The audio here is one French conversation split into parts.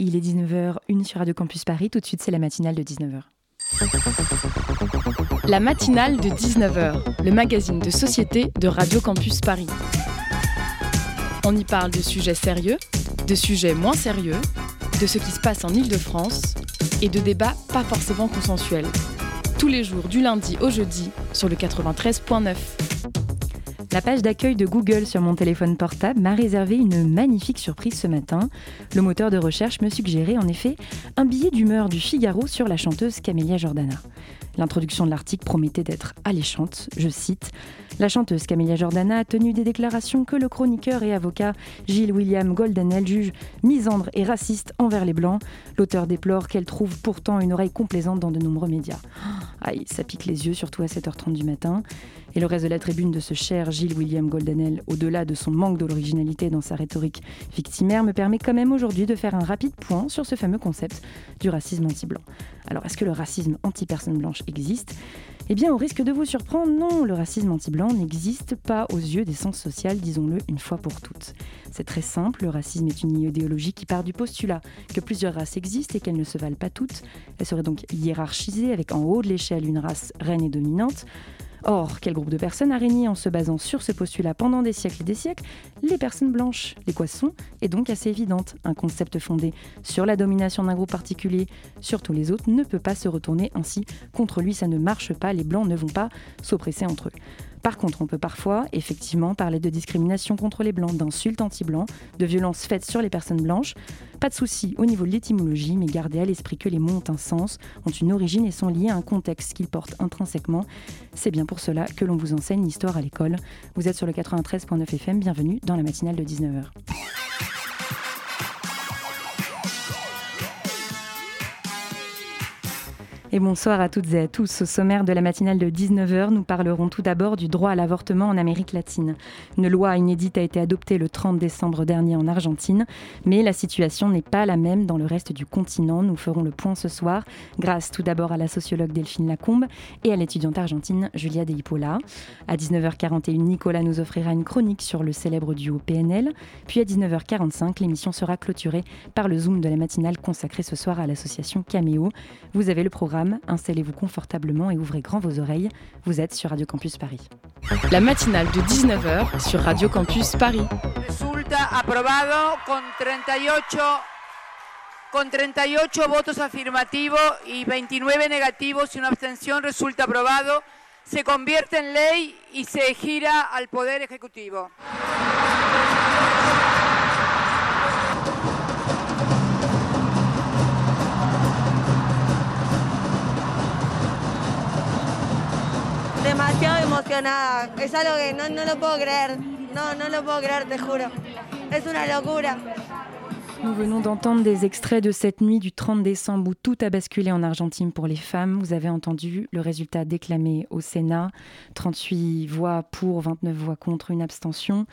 Il est 19h, une sur Radio Campus Paris. Tout de suite, c'est la matinale de 19h. La matinale de 19h, le magazine de société de Radio Campus Paris. On y parle de sujets sérieux, de sujets moins sérieux, de ce qui se passe en Ile-de-France et de débats pas forcément consensuels. Tous les jours du lundi au jeudi sur le 93.9. La page d'accueil de Google sur mon téléphone portable m'a réservé une magnifique surprise ce matin. Le moteur de recherche me suggérait en effet un billet d'humeur du Figaro sur la chanteuse Camélia Jordana. L'introduction de l'article promettait d'être alléchante. Je cite La chanteuse Camélia Jordana a tenu des déclarations que le chroniqueur et avocat Gilles William Goldenel juge misandre et raciste envers les Blancs. L'auteur déplore qu'elle trouve pourtant une oreille complaisante dans de nombreux médias. Aïe, ça pique les yeux, surtout à 7h30 du matin. Et le reste de la tribune de ce cher Gilles William Goldenel, au-delà de son manque d'originalité dans sa rhétorique victimaire, me permet quand même aujourd'hui de faire un rapide point sur ce fameux concept du racisme anti-blanc. Alors, est-ce que le racisme anti-personne blanche existe? Eh bien, au risque de vous surprendre, non, le racisme anti-blanc n'existe pas aux yeux des sens sociales, disons-le une fois pour toutes. C'est très simple, le racisme est une idéologie qui part du postulat que plusieurs races existent et qu'elles ne se valent pas toutes. Elles seraient donc hiérarchisées avec en haut de l'échelle une race reine et dominante. Or, quel groupe de personnes a régné en se basant sur ce postulat pendant des siècles et des siècles? Les personnes blanches. L'équation est donc assez évidente. Un concept fondé sur la domination d'un groupe particulier sur tous les autres ne peut pas se retourner ainsi. Contre lui, ça ne marche pas. Les blancs ne vont pas s'oppresser entre eux. Par contre, on peut parfois, effectivement, parler de discrimination contre les blancs, d'insultes anti-blancs, de violences faites sur les personnes blanches. Pas de souci au niveau de l'étymologie, mais gardez à l'esprit que les mots ont un sens, ont une origine et sont liés à un contexte qu'ils portent intrinsèquement. C'est bien pour cela que l'on vous enseigne l'histoire à l'école. Vous êtes sur le 93.9 FM, bienvenue dans la matinale de 19h. Et bonsoir à toutes et à tous. Au sommaire de la matinale de 19h, nous parlerons tout d'abord du droit à l'avortement en Amérique latine. Une loi inédite a été adoptée le 30 décembre dernier en Argentine, mais la situation n'est pas la même dans le reste du continent. Nous ferons le point ce soir, grâce tout d'abord à la sociologue Delphine Lacombe et à l'étudiante argentine Julia De Hippola. À 19h41, Nicolas nous offrira une chronique sur le célèbre duo PNL. Puis à 19h45, l'émission sera clôturée par le Zoom de la matinale consacré ce soir à l'association Cameo. Vous avez le programme Installez-vous confortablement et ouvrez grand vos oreilles. Vous êtes sur Radio Campus Paris. La matinale de 19h sur Radio Campus Paris. Resulta aprobado con 38 con 38 votos afirmativos y 29 negativos y una abstención resulta aprobado. Se convierte en ley y se gira al Poder Ejecutivo. Demasiado emocionada. Es algo que no, no lo puedo creer. No, no lo puedo creer, te juro. Es una locura. Nous venons d'entendre des extraits de cette nuit du 30 décembre où tout a basculé en Argentine pour les femmes. Vous avez entendu le résultat déclamé au Sénat. 38 voix pour, 29 voix contre, une abstention.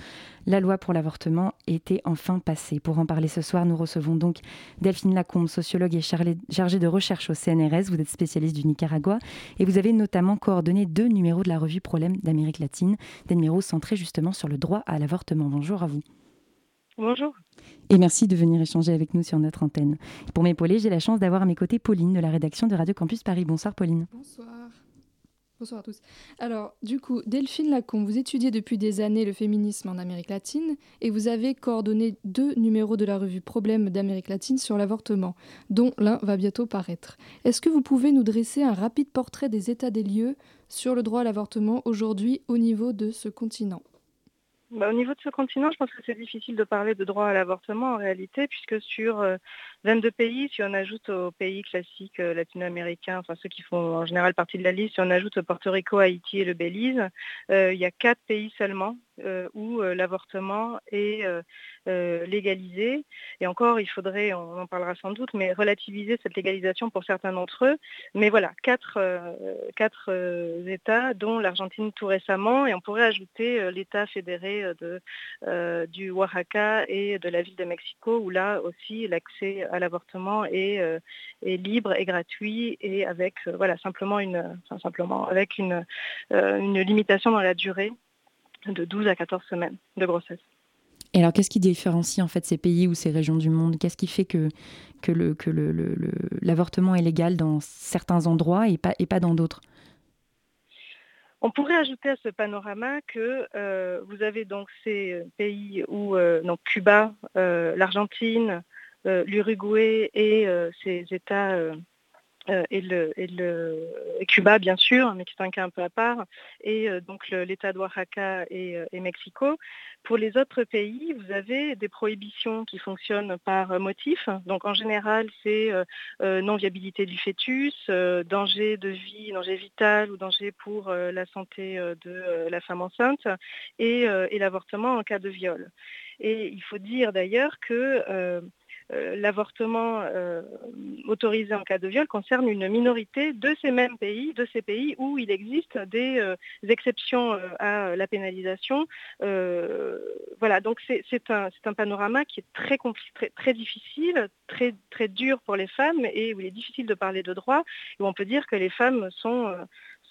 La loi pour l'avortement était enfin passée. Pour en parler ce soir, nous recevons donc Delphine Lacombe, sociologue et chargée de recherche au CNRS. Vous êtes spécialiste du Nicaragua et vous avez notamment coordonné deux numéros de la revue Problème d'Amérique latine, des numéros centrés justement sur le droit à l'avortement. Bonjour à vous. Bonjour. Et merci de venir échanger avec nous sur notre antenne. Pour m'épauler, j'ai la chance d'avoir à mes côtés Pauline de la rédaction de Radio Campus Paris. Bonsoir Pauline. Bonsoir. Bonsoir à tous. Alors, du coup, Delphine Lacombe, vous étudiez depuis des années le féminisme en Amérique latine et vous avez coordonné deux numéros de la revue Problèmes d'Amérique latine sur l'avortement, dont l'un va bientôt paraître. Est-ce que vous pouvez nous dresser un rapide portrait des états des lieux sur le droit à l'avortement aujourd'hui au niveau de ce continent? Bah, au niveau de ce continent, je pense que c'est difficile de parler de droit à l'avortement en réalité, puisque sur 22 pays, si on ajoute aux pays classiques latino-américains, enfin ceux qui font en général partie de la liste, si on ajoute Porto Rico, Haïti et le Belize, il y a quatre pays seulement où l'avortement est légalisé. Et encore, il faudrait, on en parlera sans doute, mais relativiser cette légalisation pour certains d'entre eux. Mais voilà, quatre, quatre États, dont l'Argentine tout récemment, et on pourrait ajouter l'État fédéré du Oaxaca et de la ville de Mexico, où là aussi l'accès à l'avortement est, est, libre et gratuit et avec voilà simplement une, enfin, simplement avec une, une limitation dans la durée de 12 à 14 semaines de grossesse. Et alors, qu'est-ce qui différencie en fait ces pays ou ces régions du monde? Qu'est-ce qui fait que, que, le, que l'avortement est légal dans certains endroits et pas, et pas dans d'autres? On pourrait ajouter à ce panorama que euh, vous avez donc ces pays où euh, donc Cuba, euh, l'Argentine, l'Uruguay et ces États euh, et, le, Cuba, bien sûr, mais qui est un cas un peu à part, et euh, donc l'État d'Oaxaca et, euh, et, Mexico. Pour les autres pays, vous avez des prohibitions qui fonctionnent par motif. Donc en général, c'est non-viabilité du fœtus, danger de vie, danger vital ou danger pour la santé de la femme enceinte, et, l'avortement en cas de viol. Et il faut dire d'ailleurs que euh, l'avortement euh, autorisé en cas de viol concerne une minorité de ces mêmes pays, de ces pays où il existe des, euh, exceptions à la pénalisation. voilà, donc c'est un, un, panorama qui est très, très, très difficile, très, très dur pour les femmes et où il est difficile de parler de droit, où on peut dire que les femmes sont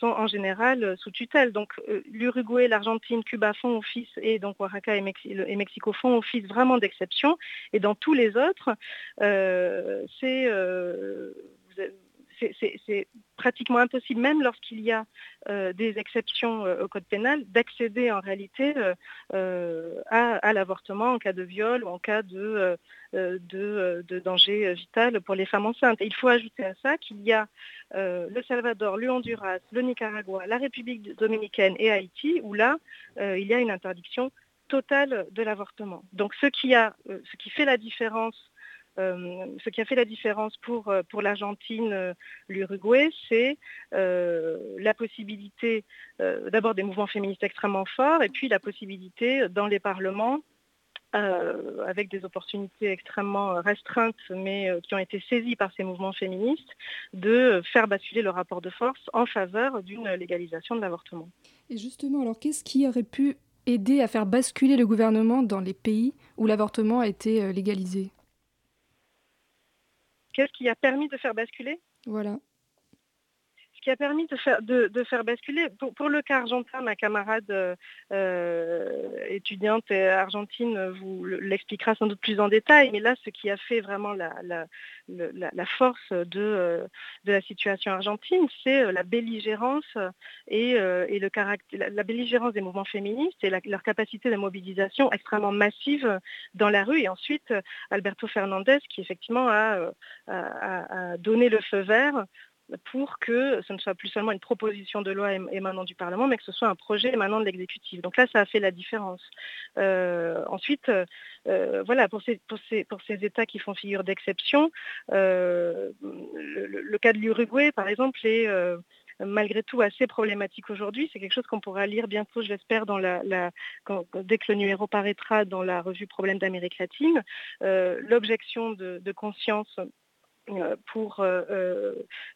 sont en général euh, sous tutelle. Donc euh, l'Uruguay, l'Argentine, Cuba font office et donc Oaxaca et, Mexico font office vraiment d'exception. Et dans tous les autres, euh, c'est c'est pratiquement impossible, même lorsqu'il y a euh, des exceptions euh, au code pénal, d'accéder en réalité euh, à, l'avortement en cas de viol ou en cas de, danger vital pour les femmes enceintes. Il faut ajouter à ça qu'il y a le Salvador, le Honduras, le Nicaragua, la République dominicaine et Haïti, où là, il y a une interdiction totale de l'avortement. Donc ce qui, a, ce qui fait la différence ce qui a fait la différence pour, euh, l'Argentine, euh, l'Uruguay, c'est la possibilité d'abord des mouvements féministes extrêmement forts et puis la possibilité dans les parlements avec des opportunités extrêmement restreintes, mais qui ont été saisies par ces mouvements féministes, de faire basculer le rapport de force en faveur d'une légalisation de l'avortement. Et justement, alors qu'est-ce qui aurait pu aider à faire basculer le gouvernement dans les pays où l'avortement a été légalisé? Qu'est-ce qui a permis de faire basculer? Voilà qui a permis de faire, basculer. Pour, le cas argentin, ma camarade euh, euh, étudiante argentine vous l'expliquera sans doute plus en détail, mais là, ce qui a fait vraiment la, force de, euh, de, la situation argentine, c'est la belligérance et, le caractère, la, belligérance des mouvements féministes et leur capacité de mobilisation extrêmement massive dans la rue. Et ensuite, Alberto Fernandez, qui effectivement a donné le feu vert pour que ce ne soit plus seulement une proposition de loi émanant du Parlement, mais que ce soit un projet émanant de l'exécutif. Donc là, ça a fait la différence. Euh, ensuite, euh, voilà, pour ces, pour, pour ces, États qui font figure d'exception, euh, le, cas de l'Uruguay, par exemple, est malgré tout assez problématique aujourd'hui. C'est quelque chose qu'on pourra lire bientôt, je dès que le numéro paraîtra dans la revue Problèmes d'Amérique latine. L'objection de, conscience pour, euh,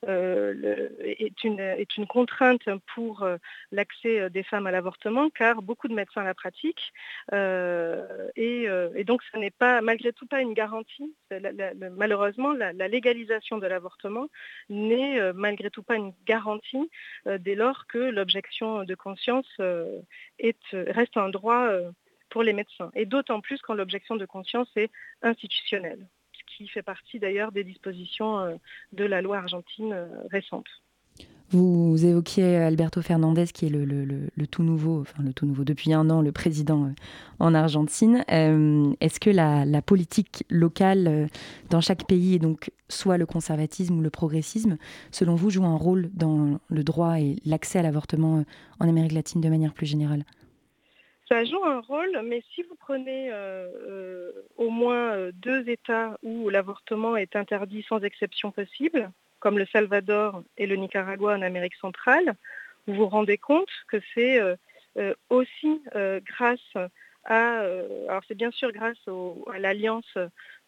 euh, est, une, contrainte pour l'accès des femmes à l'avortement, car beaucoup de médecins la pratiquent. Et, donc, ce n'est pas, malgré tout, pas une garantie. malheureusement, la, légalisation de l'avortement n'est malgré tout pas une garantie dès lors que l'objection de conscience est, reste un droit pour les médecins. Et d'autant plus quand l'objection de conscience est institutionnelle qui fait partie d'ailleurs des dispositions euh, de la loi argentine euh, récente. Vous évoquiez Alberto Fernandez, qui est le, tout nouveau, enfin le tout nouveau depuis un an, le président euh, en Argentine. Est-ce que la, politique locale dans chaque pays, et donc soit le conservatisme ou le progressisme, selon vous, joue un rôle dans le droit et l'accès à l'avortement en Amérique latine de manière plus générale? Ça joue un rôle, mais si vous prenez euh, euh, au moins euh, deux États où l'avortement est interdit sans exception possible, comme le Salvador et le Nicaragua en Amérique centrale, vous vous rendez compte que c'est aussi grâce à, alors c'est bien sûr grâce à l'alliance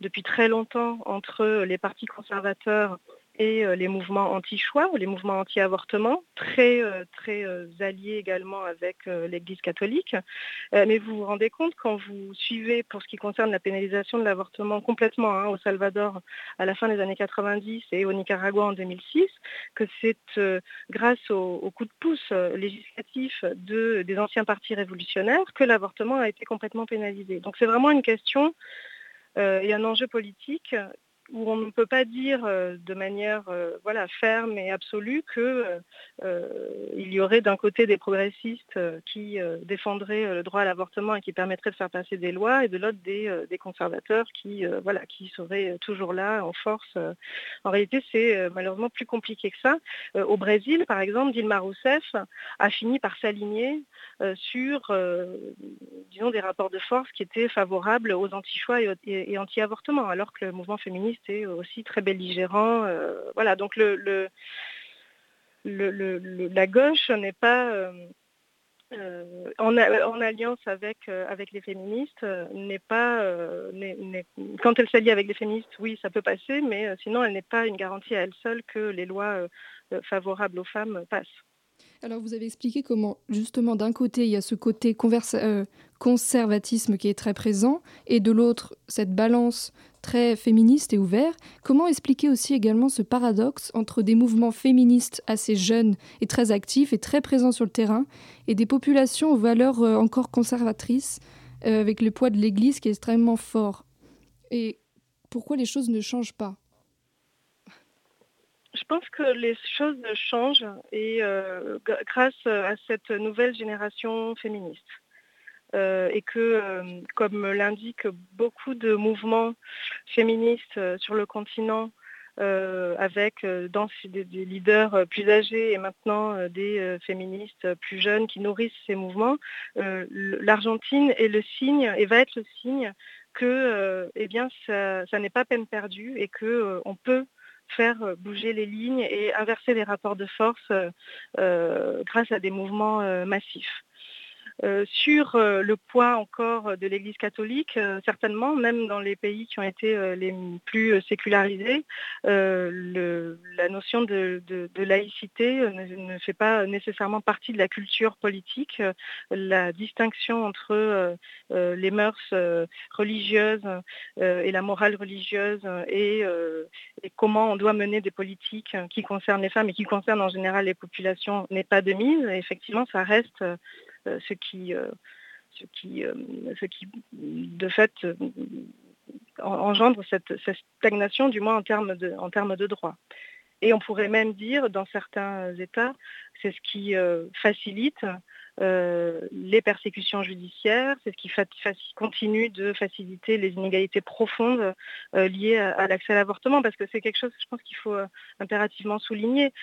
depuis très longtemps entre les partis conservateurs et euh, les mouvements anti-choix ou les mouvements anti-avortement, très, euh, très euh, alliés également avec l'Église catholique. mais vous vous rendez compte quand vous suivez, pour ce qui concerne la pénalisation de l'avortement complètement hein, au Salvador à la fin des années 90 et au Nicaragua en 2006, que c'est grâce au, coup de pouce législatif de, des anciens partis révolutionnaires que l'avortement a été complètement pénalisé. Donc c'est vraiment une question et un enjeu politique où on ne peut pas dire euh, de manière euh, ferme et absolue qu'il euh, y aurait d'un côté des progressistes qui défendraient le droit à l'avortement et qui permettraient de faire passer des lois, et de l'autre des, conservateurs qui seraient toujours là en force. En réalité, c'est malheureusement plus compliqué que ça. Au Brésil, par exemple, Dilma Rousseff a fini par s'aligner sur disons, des rapports de force qui étaient favorables aux anti-choix et anti-avortement, alors que le mouvement féministe c'était aussi très belligérant. Euh, voilà, donc la gauche n'est pas euh, euh, en, alliance avec, avec les féministes n'est pas quand elle s'allie avec les féministes, oui, ça peut passer, mais sinon elle n'est pas une garantie à elle seule que les lois favorables aux femmes passent. Alors vous avez expliqué comment justement d'un côté il y a ce côté conservatisme qui est très présent et de l'autre cette balance très féministe et ouvert. Comment expliquer aussi également ce paradoxe entre des mouvements féministes assez jeunes et très actifs et très présents sur le terrain et des populations aux valeurs euh, encore conservatrices euh, avec le poids de l'Église qui est extrêmement fort? Et pourquoi les choses ne changent pas? Je pense que les choses changent et euh, grâce à cette nouvelle génération féministe. Euh, et que, euh, comme l'indiquent beaucoup de mouvements féministes euh, sur le continent, avec dans des, leaders plus âgés et maintenant des féministes plus jeunes qui nourrissent ces mouvements, l'Argentine est le signe et va être le signe que eh bien, ça, n'est pas peine perdue et qu'on peut faire bouger les lignes et inverser les rapports de force grâce à des mouvements massifs. Euh, sur euh, le poids encore de l'Église catholique, euh, certainement, même dans les pays qui ont été les plus sécularisés, la notion de, laïcité ne, fait pas nécessairement partie de la culture politique. La distinction entre les mœurs religieuses et la morale religieuse et, comment on doit mener des politiques qui concernent les femmes et qui concernent en général les populations n'est pas de mise. effectivement, ça reste euh, ce qui, euh, ce qui, euh, ce qui de fait engendre cette, stagnation, du moins en termes de, en termes de droit. Et on pourrait même dire, dans certains États, c'est ce qui facilite les persécutions judiciaires, c'est ce qui continue de faciliter les inégalités profondes liées à, l'accès à l'avortement, parce que c'est quelque chose, je pense qu'il faut impérativement souligner.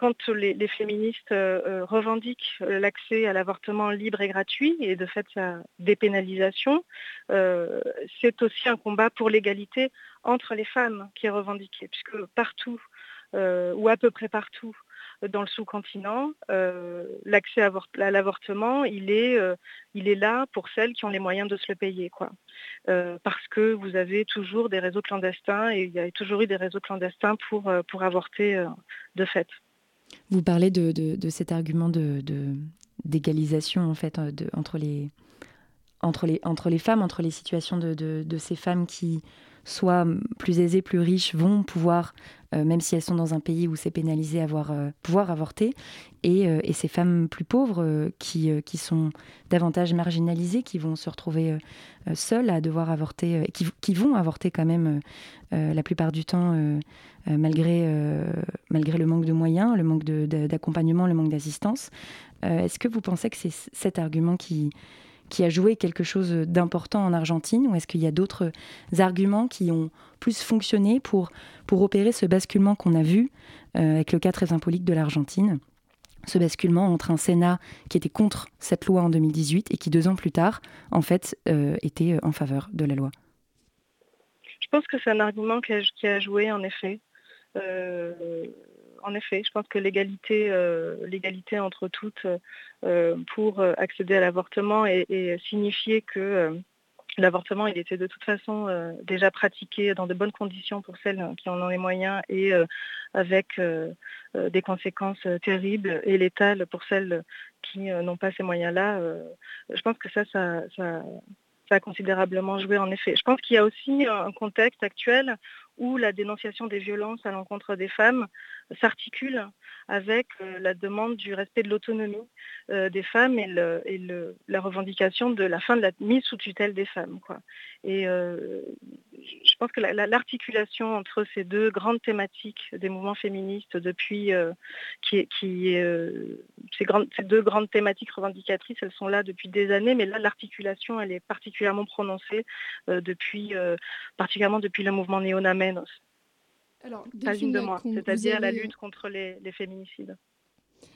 Quand les, féministes euh, euh, revendiquent l'accès à l'avortement libre et gratuit et de fait sa dépénalisation, euh, c'est aussi un combat pour l'égalité entre les femmes qui est revendiqué, puisque partout, ou à peu près partout, dans le sous-continent, l'accès à l'avortement, il est, il est là pour celles qui ont les moyens de se le payer. Quoi. parce que vous avez toujours des réseaux clandestins et il y a toujours eu des réseaux clandestins pour, pour avorter de fait. Vous parlez de, cet argument de, d'égalisation en fait entre, les, entre, les, entre les femmes, entre les situations de, ces femmes qui, soit plus aisées, plus riches, vont pouvoir, euh, même si elles sont dans un pays où c'est pénalisé, avoir, euh, pouvoir avorter, et, euh, et, ces femmes plus pauvres qui, qui sont davantage marginalisées, qui vont se retrouver seules à devoir avorter, qui, qui, vont avorter quand même la plupart du temps, malgré, malgré le manque de moyens, le manque d'accompagnement, le manque d'assistance. Est-ce que vous pensez que c'est cet argument qui qui a joué quelque chose d'important en Argentine ou est-ce qu'il y a d'autres arguments qui ont plus fonctionné pour, pour opérer ce basculement qu'on a vu euh, avec le cas très symbolique de l'Argentine? Ce basculement entre un Sénat qui était contre cette loi en 2018 et qui deux ans plus tard, en fait, euh, était en faveur de la loi. Je pense que c'est un argument qui a, qui a, joué, en effet. Euh, en effet, je pense que l'égalité, euh, entre toutes euh, pour accéder à l'avortement et, signifier que l'avortement, il était de toute façon euh, déjà pratiqué dans de bonnes conditions pour celles qui en ont les moyens et avec des conséquences terribles et létales pour celles qui n'ont pas ces moyens-là. je pense que ça, ça, ça, ça a considérablement joué en effet. Je pense qu'il y a aussi un contexte actuel où la dénonciation des violences à l'encontre des femmes s'articule avec euh, la demande du respect de l'autonomie euh, des femmes et, la revendication de la fin de la mise sous tutelle des femmes. Et euh, je pense que l'articulation entre ces deux grandes thématiques des mouvements féministes depuis ces, deux grandes thématiques revendicatrices, elles sont là depuis des années, mais là l'articulation elle est particulièrement prononcée depuis particulièrement depuis le mouvement néo-namen alors, c'est-à-dire la lutte contre les, féminicides.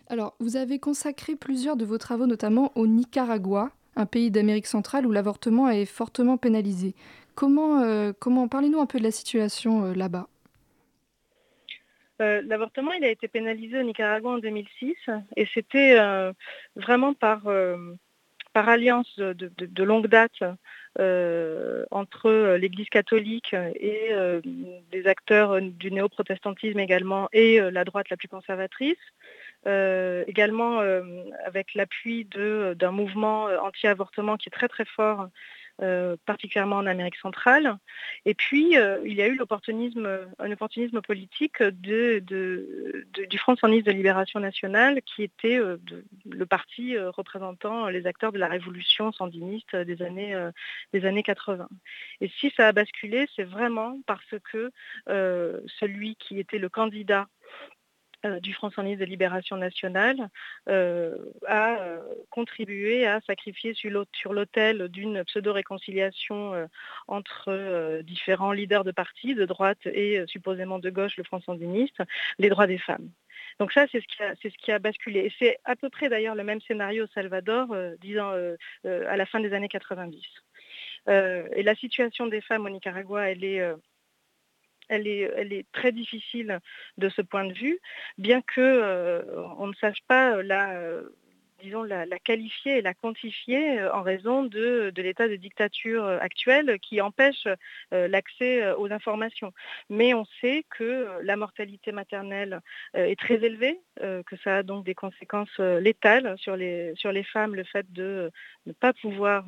Alors, vous avez consacré plusieurs de vos travaux, notamment au Nicaragua, un pays d'Amérique centrale où l'avortement est fortement pénalisé. Comment, euh, comment parlez-nous un peu de la situation euh, là-bas euh, L'avortement, il a été pénalisé au Nicaragua en 2006 et c'était vraiment par, par alliance de longue date entre l'Église catholique et euh, des acteurs du néo-protestantisme également et euh, la droite la plus conservatrice. également avec l'appui d'un mouvement anti-avortement qui est très très fort euh, particulièrement en Amérique centrale. Et puis, euh, il y a eu un opportunisme politique du Front Sandiniste de Libération Nationale, qui était euh, le parti représentant les acteurs de la révolution sandiniste des années, des années 80. Et si ça a basculé, c'est vraiment parce que celui qui était le candidat du Front Sandiniste de Libération Nationale euh, a euh, contribué à sacrifier sur l'autel d'une pseudo-réconciliation entre différents leaders de partis, de droite et supposément de gauche, le Front Sandiniste, les droits des femmes. Donc ça, c'est ce, qui a, basculé. Et c'est à peu près d'ailleurs le même scénario au Salvador, à la fin des années 90. et la situation des femmes au Nicaragua, elle est elle est, très difficile de ce point de vue, bien qu'on euh, ne sache pas la, euh, disons, la, qualifier et la quantifier euh, en raison de, l'état de dictature actuel qui empêche l'accès aux informations. Mais on sait que la mortalité maternelle est très élevée, que ça a donc des conséquences létales sur les, sur les femmes, le fait de ne pas pouvoir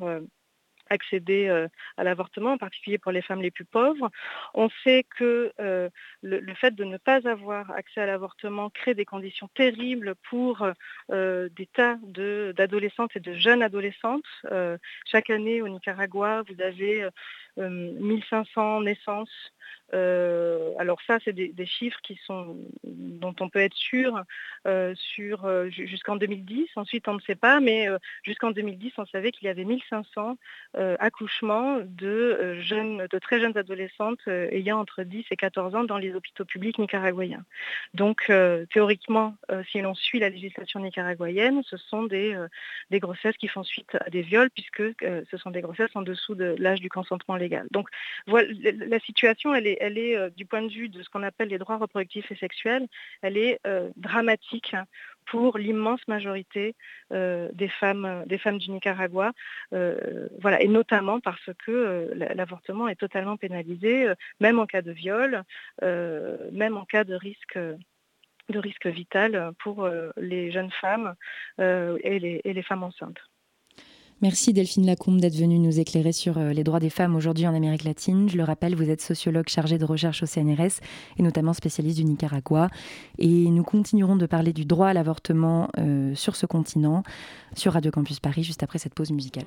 accéder euh, à l'avortement, en particulier pour les femmes les plus pauvres. On sait que euh, le, fait de ne pas avoir accès à l'avortement crée des conditions terribles pour euh, des tas d'adolescentes et de jeunes adolescentes. chaque année au Nicaragua, vous avez 1500 naissances euh, alors ça, c'est des, chiffres qui sont, dont on peut être sûr euh, sur euh, jusqu'en 2010. Ensuite, on ne sait pas, mais jusqu'en 2010, on savait qu'il y avait 1500 accouchements de, jeunes, de très jeunes adolescentes ayant entre 10 et 14 ans dans les hôpitaux publics nicaraguayens. Donc, théoriquement, si l'on suit la législation nicaraguayenne, ce sont des, grossesses qui font suite à des viols, puisque ce sont des grossesses en dessous de l'âge du consentement légal. Donc, la situation, elle est euh, du point de vue de ce qu'on appelle les droits reproductifs et sexuels, elle est euh, dramatique pour l'immense majorité euh, des, femmes, des femmes du Nicaragua, voilà, et notamment parce que l'avortement est totalement pénalisé, même en cas de viol, même en cas de risque de risque vital pour les jeunes femmes et les femmes enceintes. Merci Delphine Lacombe d'être venue nous éclairer sur euh, les droits des femmes aujourd'hui en Amérique latine. Je le rappelle, vous êtes sociologue chargé de recherche au CNRS et notamment spécialiste du Nicaragua. Et nous continuerons de parler du droit à l'avortement euh, sur ce continent, sur Radio Campus Paris, juste après cette pause musicale.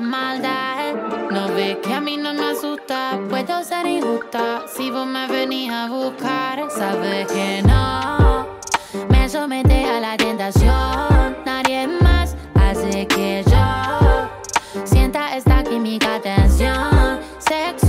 No ves que a mí no me asusta, puedo ser injusta. Si vos me venís a buscar, sabes que no me somete a la tentación. Nadie más hace que yo sienta esta química tensión sexual.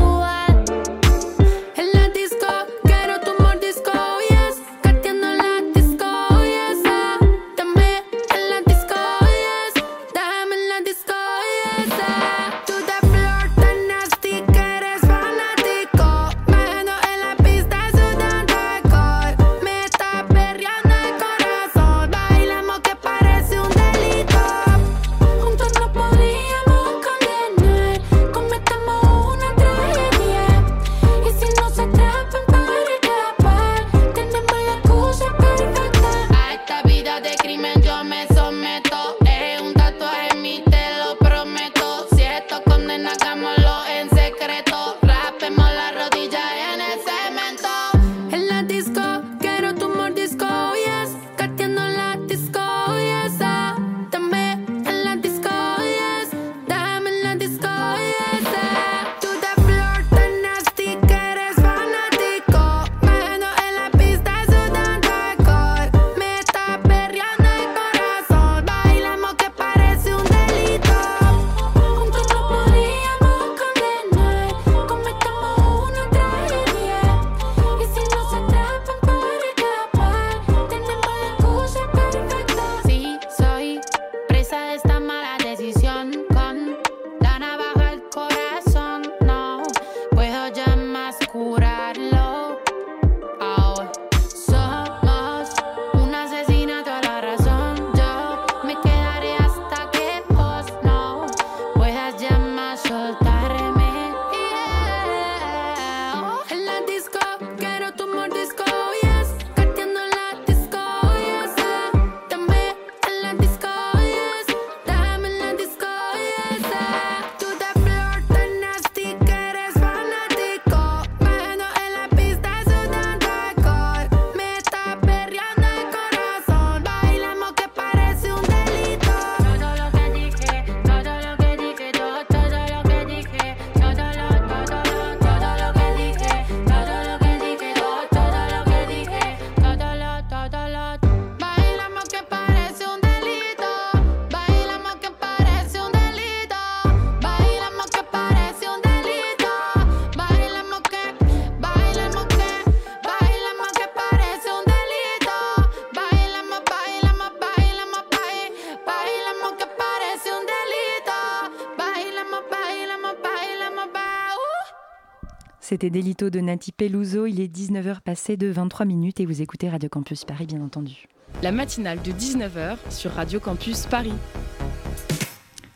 C'était Delito de Nati Peluso. Il est 19h passé de 23 minutes et vous écoutez Radio Campus Paris, bien entendu. La matinale de 19h sur Radio Campus Paris.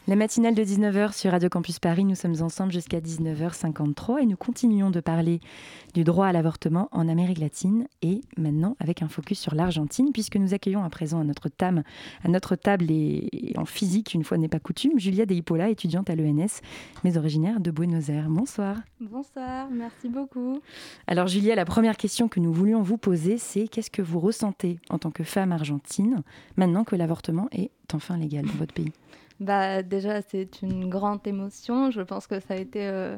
La matinale de 19h sur Radio Campus Paris, nous sommes ensemble jusqu'à 19h53 et nous continuons de parler du droit à l'avortement en Amérique latine et maintenant avec un focus sur l'Argentine puisque nous accueillons à présent à notre table, à notre table et en physique, une fois n'est pas coutume, Julia Deipola, étudiante à l'ENS mais originaire de Buenos Aires. Bonsoir. Bonsoir, merci beaucoup. Alors Julia, la première question que nous voulions vous poser, c'est qu'est-ce que vous ressentez en tant que femme argentine maintenant que l'avortement est enfin légal dans votre pays? Bah, Déjà, c'est une grande émotion. Je pense que ça a été euh,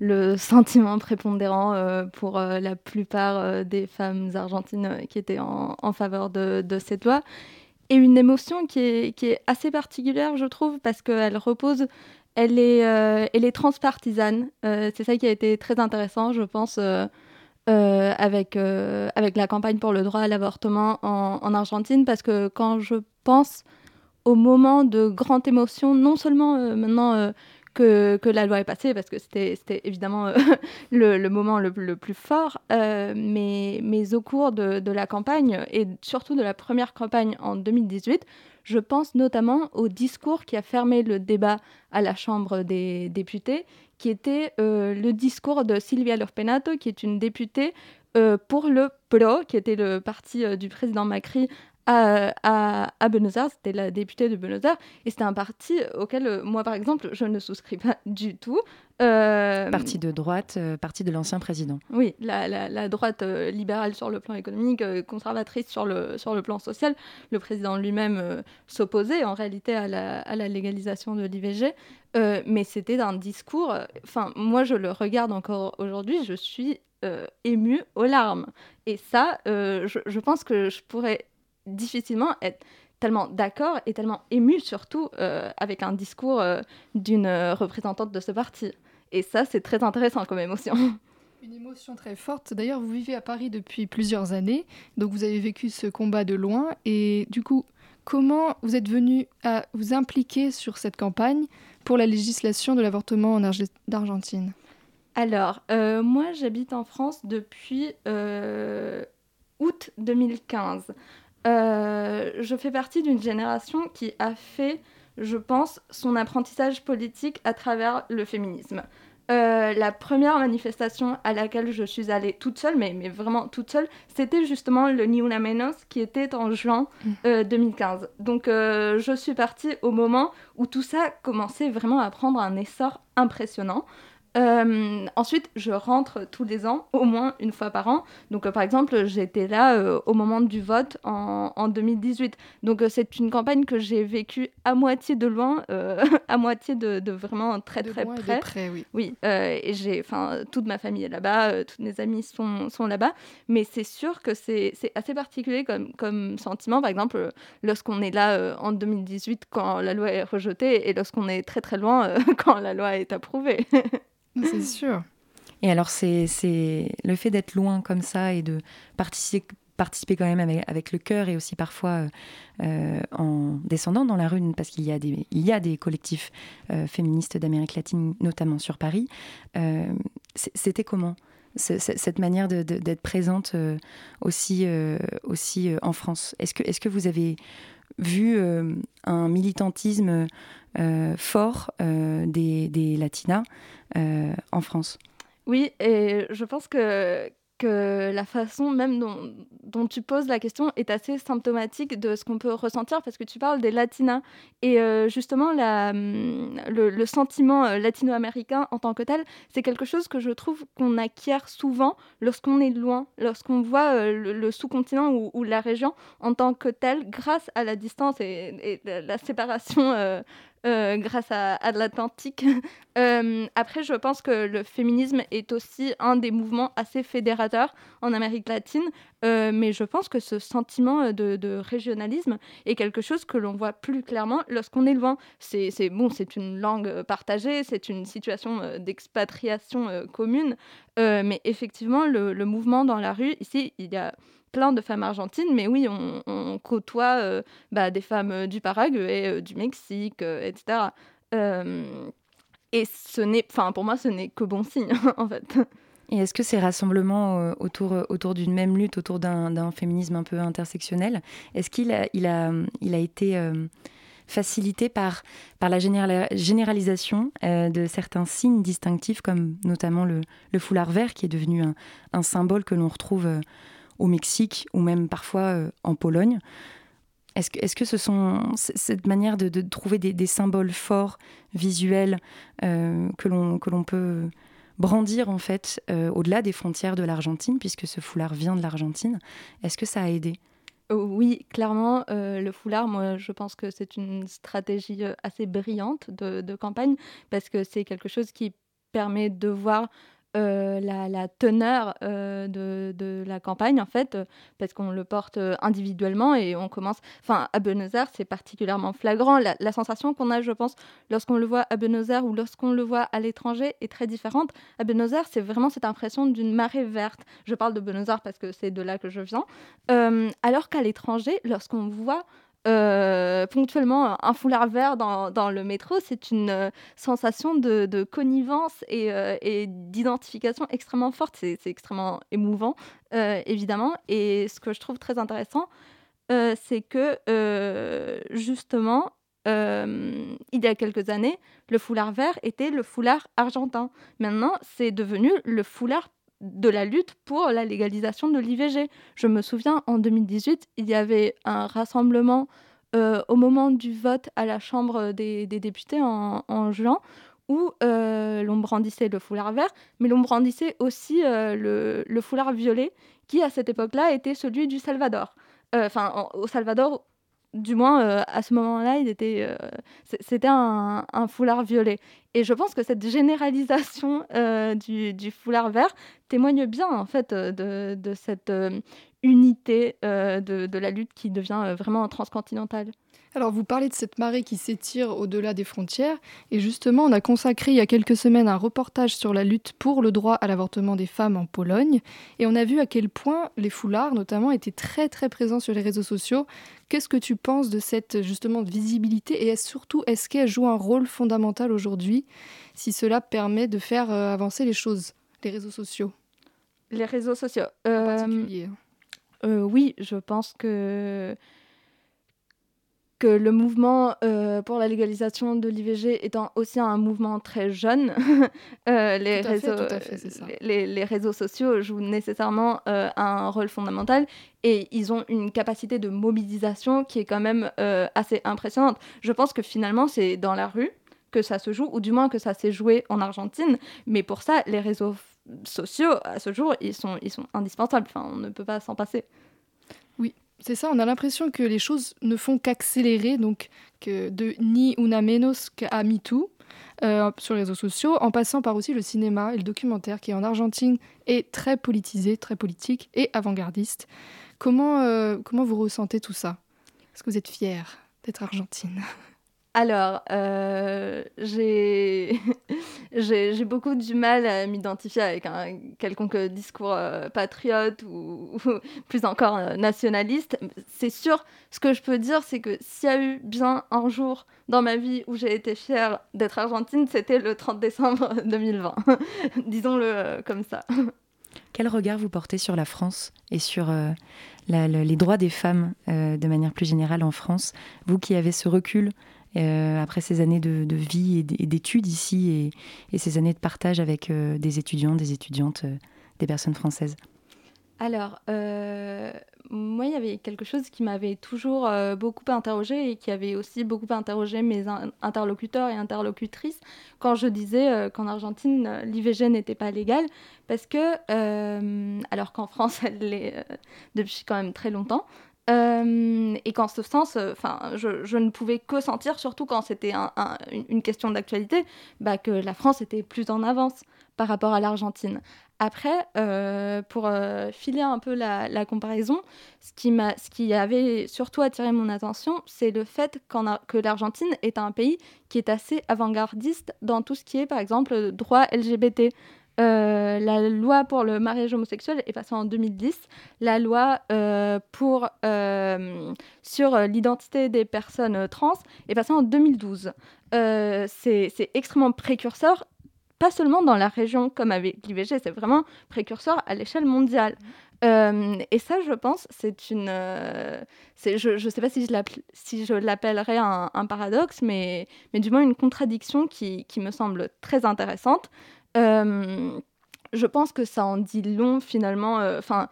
le sentiment prépondérant euh, pour euh, la plupart des femmes argentines qui étaient en, faveur de, de, cette loi. Et une émotion qui est, qui est assez particulière, je trouve, parce qu'elle repose, elle est, elle est transpartisane. c'est ça qui a été très intéressant, je pense. avec, avec la campagne pour le droit à l'avortement en, en, Argentine, parce que quand je pense au moment de grande émotion, non seulement euh, maintenant euh, que, la loi est passée, parce que c'était évidemment euh, le, moment le, plus fort, mais, mais au cours de, de, la campagne, et surtout de la première campagne en 2018, je pense notamment au discours qui a fermé le débat à la Chambre des députés, qui était le discours de Silvia Lorpenato, qui est une députée pour le PRO, qui était le parti du président Macri à, à, Buenos Aires, c'était la députée de Buenos Aires, et c'était un parti auquel euh, moi, par exemple, je ne souscris pas du tout. Euh, parti de droite, euh, parti de l'ancien président. Oui, la, la, la droite libérale sur le plan économique, conservatrice sur le, sur le plan social. Le président lui-même s'opposait en réalité à la, à la légalisation de l'IVG, mais c'était un discours, enfin, moi je le regarde encore aujourd'hui, je suis émue aux larmes. Et ça, je, je pense que je pourrais difficilement être tellement d'accord et tellement ému surtout euh, avec un discours euh, d'une euh, représentante de ce parti. Et ça, c'est très intéressant comme émotion. Une émotion très forte. D'ailleurs, vous vivez à Paris depuis plusieurs années, donc vous avez vécu ce combat de loin. Et du coup, comment vous êtes venu à vous impliquer sur cette campagne pour la législation de l'avortement en Argentine Alors, moi, j'habite en France depuis août 2015. Euh, je fais partie d'une génération qui a fait, je pense, son apprentissage politique à travers le féminisme. Euh, la première manifestation à laquelle je suis allée toute seule, mais, mais vraiment toute seule, c'était justement le Una Menos qui était en juin 2015. Mm. Euh, Donc je suis partie au moment où tout ça commençait vraiment à prendre un essor impressionnant. Euh, ensuite, je rentre tous les ans, au moins une fois par an. Donc, euh, par exemple, j'étais là euh, au moment du vote en, en 2018. Donc, c'est une campagne que j'ai vécue à moitié de loin, à moitié de, de, vraiment très très de près. De près oui. Oui, et j'ai, enfin, toute ma famille est là-bas, toutes mes amis sont, sont là-bas. Mais c'est sûr que c'est assez particulier comme, comme sentiment. Par exemple, lorsqu'on est là en 2018 quand la loi est rejetée et lorsqu'on est très très loin quand la loi est approuvée. C'est sûr. Et alors, c'est le fait d'être loin comme ça et de participer, participer quand même avec, avec le cœur et aussi parfois euh, en descendant dans la rue, parce qu'il y, a des, il y a des collectifs euh, féministes d'Amérique latine, notamment sur Paris. Euh, C'était comment cette manière d'être présente euh, aussi, euh, aussi en France? Est-ce que, est que vous avez vu un militantisme fort des, des latinas euh, en France. Oui, et je pense que, que la façon même dont, tu poses la question est assez symptomatique de ce qu'on peut ressentir parce que tu parles des latinas. Et euh, justement hum, le, sentiment euh, latino-américain en tant que tel, c'est quelque chose que je trouve qu'on acquiert souvent lorsqu'on est loin, lorsqu'on voit euh, le, sous-continent ou, la région en tant que tel grâce à la distance et, la, séparation grâce à, à l'Atlantique. euh, après, je pense que le féminisme est aussi un des mouvements assez fédérateurs en Amérique latine, euh, mais je pense que ce sentiment de, de régionalisme est quelque chose que l'on voit plus clairement lorsqu'on est loin. C'est bon, c'est une langue partagée, c'est une situation euh, d'expatriation euh, commune, euh, mais effectivement, le, mouvement dans la rue, ici, il y a plein de femmes argentines, mais oui, on, côtoie euh, bah, des femmes euh, du Paraguay, euh, du Mexique, euh, etc. Euh, et ce n'est, enfin, pour moi, ce n'est que bon signe, en fait. Et est-ce que ces rassemblements autour, autour d'une même lutte, autour d'un féminisme un peu intersectionnel, est-ce qu'il a, il a, il a été facilité par, par la généralisation de certains signes distinctifs, comme notamment le, foulard vert, qui est devenu un, symbole que l'on retrouve au Mexique ou même parfois en Pologne? Est-ce que, est que, ce sont cette manière de, trouver des, symboles forts, visuels, euh, que l'on peut brandir en fait euh, au-delà des frontières de l'Argentine, puisque ce foulard vient de l'Argentine, est-ce que ça a aidé? Oh oui, clairement, euh, le foulard, moi, je pense que c'est une stratégie assez brillante de campagne parce que c'est quelque chose qui permet de voir euh, la, teneur euh, de, la campagne, en fait, euh, parce qu'on le porte individuellement et on commence. Enfin, à Buenos Aires, c'est particulièrement flagrant. La, sensation qu'on a, je pense, lorsqu'on le voit à Buenos Aires ou lorsqu'on le voit à l'étranger est très différente. À Buenos Aires, c'est vraiment cette impression d'une marée verte. Je parle de Buenos Aires parce que c'est de là que je viens. alors qu'à l'étranger, lorsqu'on voit euh, ponctuellement un foulard vert dans, le métro, c'est une euh, sensation de, connivence euh, et d'identification extrêmement forte. C'est extrêmement émouvant, évidemment. Et ce que je trouve très intéressant, c'est que justement, il y a quelques années, le foulard vert était le foulard argentin. Maintenant, c'est devenu le foulard de la lutte pour la légalisation de l'IVG. Je me souviens, en 2018, il y avait un rassemblement euh, au moment du vote à la Chambre des, députés en, juin où euh, l'on brandissait le foulard vert, mais l'on brandissait aussi euh, le, foulard violet, qui à cette époque-là était celui du Salvador. Enfin, au Salvador, du moins euh, à ce moment-là, il était, euh, c'était un, foulard violet. Et je pense que cette généralisation euh, du, foulard vert témoigne bien en fait de, cette unité de, de, la lutte qui devient vraiment transcontinentale. Alors vous parlez de cette marée qui s'étire au-delà des frontières et justement on a consacré il y a quelques semaines un reportage sur la lutte pour le droit à l'avortement des femmes en Pologne et on a vu à quel point les foulards notamment étaient très très présents sur les réseaux sociaux. Qu'est-ce que tu penses de cette justement visibilité et surtout est-ce qu'elle joue un rôle fondamental aujourd'hui si cela permet de faire euh, avancer les choses, les réseaux sociaux? Les réseaux sociaux. Euh, euh, oui, je pense que que le mouvement euh, pour la légalisation de l'IVG étant aussi un mouvement très jeune, euh, les, réseaux, les, réseaux sociaux jouent nécessairement euh, un rôle fondamental et ils ont une capacité de mobilisation qui est quand même assez impressionnante. Je pense que finalement, c'est dans la rue que ça se joue, ou du moins que ça s'est joué en Argentine, mais pour ça, les réseaux sociaux, à ce jour, ils sont, ils sont indispensables, enfin, on ne peut pas s'en passer. Oui, c'est ça, on a l'impression que les choses ne font qu'accélérer, donc que de ni una menos qu'à MeToo euh, sur les réseaux sociaux, en passant par aussi le cinéma et le documentaire qui en Argentine est très politisé, très politique et avant-gardiste. Comment, euh, comment vous ressentez tout ça? Est-ce que vous êtes fière d'être argentine? alors, euh, j'ai beaucoup du mal à m'identifier avec un quelconque discours euh, patriote ou, plus encore euh, nationaliste. C'est sûr, ce que je peux dire, c'est que s'il y a eu bien un jour dans ma vie où j'ai été fière d'être argentine, c'était le 30 décembre 2020. Disons-le comme ça. Quel regard vous portez sur la France et sur les droits des femmes de manière plus générale en France? Vous qui avez ce recul euh, après ces années de, vie et d'études ici et, ces années de partage avec euh, des étudiants, des étudiantes, euh, des personnes françaises. Alors, moi, il y avait quelque chose qui m'avait toujours beaucoup interrogée et qui avait aussi beaucoup interrogé mes interlocuteurs et interlocutrices quand je disais qu'en Argentine, l'IVG n'était pas légal, parce que, alors qu'en France, elle l'est depuis quand même très longtemps, euh, et qu'en ce sens, euh, enfin, je, ne pouvais que sentir, surtout quand c'était un, une question d'actualité, bah, que la France était plus en avance par rapport à l'Argentine. Après, euh, pour filer un peu la, comparaison, ce qui, ce qui avait surtout attiré mon attention, c'est le fait a, que l'Argentine est un pays qui est assez avant-gardiste dans tout ce qui est, par exemple, droit LGBT. Euh, la loi pour le mariage homosexuel est passée en 2010. La loi euh, pour, euh, sur l'identité des personnes trans est passée en 2012. c'est extrêmement précurseur pas seulement dans la région comme avec l'IVG, c'est vraiment précurseur à l'échelle mondiale. Et ça, je pense, c'est une. Je ne sais pas si je l'appellerais un, un, paradoxe, mais, mais du moins une contradiction qui, qui me semble très intéressante. Euh, je pense que ça en dit long finalement. Enfin,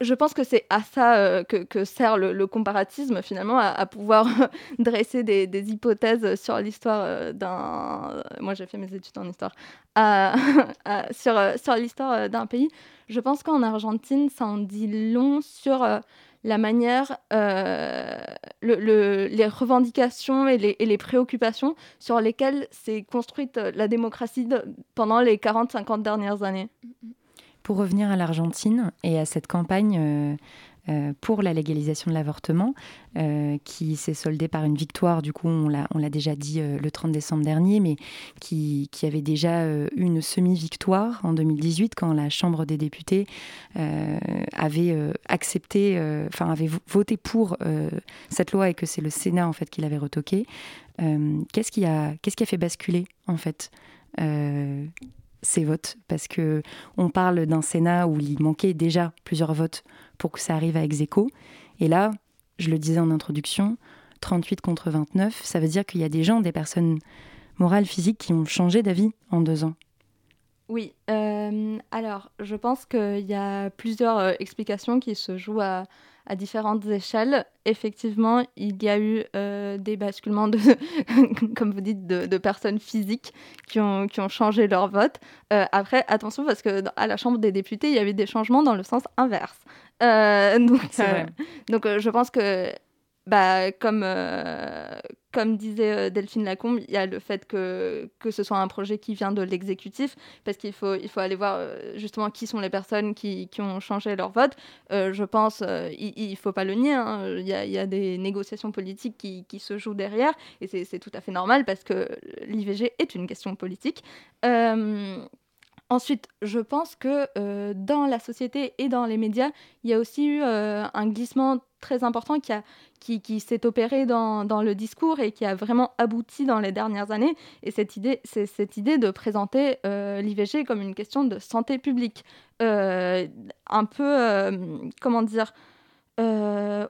je, pense que c'est à ça que, sert le, comparatisme finalement, à, pouvoir dresser des, hypothèses sur l'histoire d'un. Moi, j'ai fait mes études en histoire. sur, l'histoire d'un pays. Je pense qu'en Argentine, ça en dit long sur euh, la manière, euh, les revendications et les, préoccupations sur lesquelles s'est construite euh, la démocratie pendant les 40-50 dernières années. Pour revenir à l'Argentine et à cette campagne euh, pour la légalisation de l'avortement, euh, qui s'est soldée par une victoire, du coup, on l'a déjà dit euh, le 30 décembre dernier, mais qui, avait déjà eu une semi-victoire en 2018 quand la Chambre des députés avait accepté, enfin avait voté pour cette loi et que c'est le Sénat en fait qui l'avait retoquée. qu'est-ce qui a, qu'est-ce qui a fait basculer en fait ces votes? Parce que on parle d'un Sénat où il manquait déjà plusieurs votes pour que ça arrive à ex Et là, je le disais en introduction, 38 contre 29, ça veut dire qu'il y a des gens, des personnes morales, physiques qui ont changé d'avis en deux ans. Oui, euh, alors je pense qu'il y a plusieurs euh, explications qui se jouent à, à différentes échelles. Effectivement, il y a eu euh, des basculements, de, comme vous dites, de, personnes physiques qui ont, qui ont changé leur vote. Euh, après, attention, parce que à la Chambre des députés, il y avait des changements dans le sens inverse. Euh, donc, donc je pense que bah, comme, euh, comme disait euh, Delphine Lacombe, il y a le fait que, que ce soit un projet qui vient de l'exécutif, parce qu'il faut, il faut aller voir euh, justement qui sont les personnes qui, qui ont changé leur vote. je pense, il ne faut pas le nier, hein, il, y a, il, y a, des négociations politiques qui, qui se jouent derrière, et c'est tout à fait normal parce que l'IVG est une question politique. Ensuite, je pense que dans la société et dans les médias, il y a aussi eu un glissement très important qui, qui, qui s'est opéré dans, dans, le discours et qui a vraiment abouti dans les dernières années. Et cette idée, c'est cette idée de présenter euh, l'IVG comme une question de santé publique. Euh, un peu, euh, comment dire,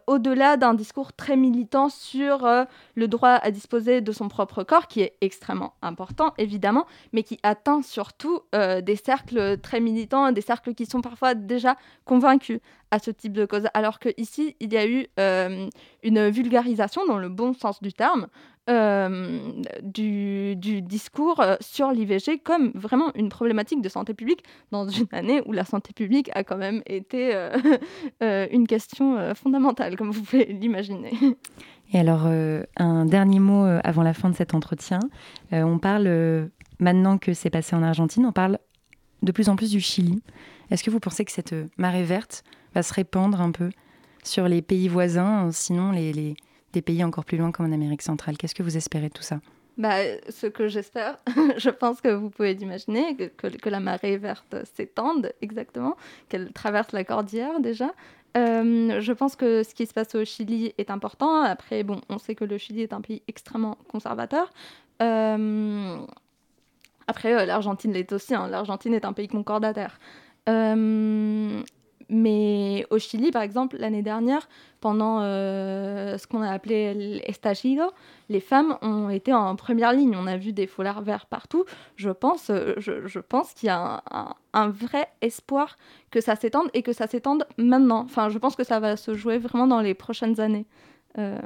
au-delà d'un discours très militant sur le droit à disposer de son propre corps, qui est extrêmement important, évidemment, mais qui atteint surtout des cercles très militants, des cercles qui sont parfois déjà convaincus à ce type de cause. Alors qu'ici, il y a eu une vulgarisation, dans le bon sens du terme, euh, du, discours euh, sur l'IVG comme vraiment une problématique de santé publique dans une année où la santé publique a quand même été euh, une question fondamentale, comme vous pouvez l'imaginer. Et alors, un dernier mot avant la fin de cet entretien. on parle, maintenant que c'est passé en Argentine, on parle de plus en plus du Chili. Est-ce que vous pensez que cette marée verte va se répandre un peu sur les pays voisins, sinon les, des pays encore plus loin comme en Amérique centrale. Qu'est-ce que vous espérez de tout ça? Bah, ce que j'espère, je pense que vous pouvez imaginer que, que, la marée verte s'étende exactement, qu'elle traverse la cordillère déjà. Euh, je pense que ce qui se passe au Chili est important. Après, bon, on sait que le Chili est un pays extrêmement conservateur. Euh, après, euh, l'Argentine l'est aussi. Hein. L'Argentine est un pays concordataire. Mais au Chili, par exemple, l'année dernière, pendant euh, ce qu'on a appelé l'estallido, les femmes ont été en première ligne. On a vu des foulards verts partout. Je pense, euh, je, pense qu'il y a un, vrai espoir que ça s'étende et que ça s'étende maintenant. Enfin, je pense que ça va se jouer vraiment dans les prochaines années euh,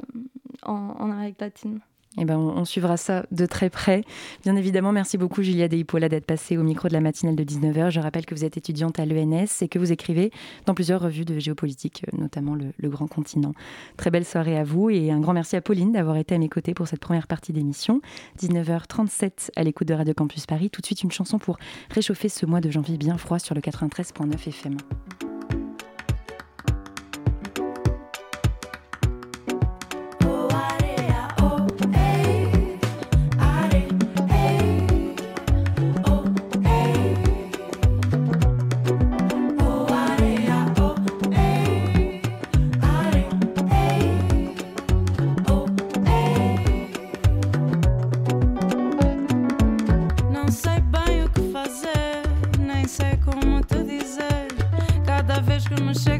en, en Amérique latine. Eh ben, on, suivra ça de très près. Bien évidemment, merci beaucoup Julia Deipola d'être passée au micro de la matinale de 19h. Je rappelle que vous êtes étudiante à l'ENS et que vous écrivez dans plusieurs revues de géopolitique, euh, notamment le, le, Grand Continent. Très belle soirée à vous et un grand merci à Pauline d'avoir été à mes côtés pour cette première partie d'émission. 19h37 à l'écoute de Radio Campus Paris. Tout de suite une chanson pour réchauffer ce mois de janvier bien froid sur le 93.9 FM. como te dizer, cada vez que me chego.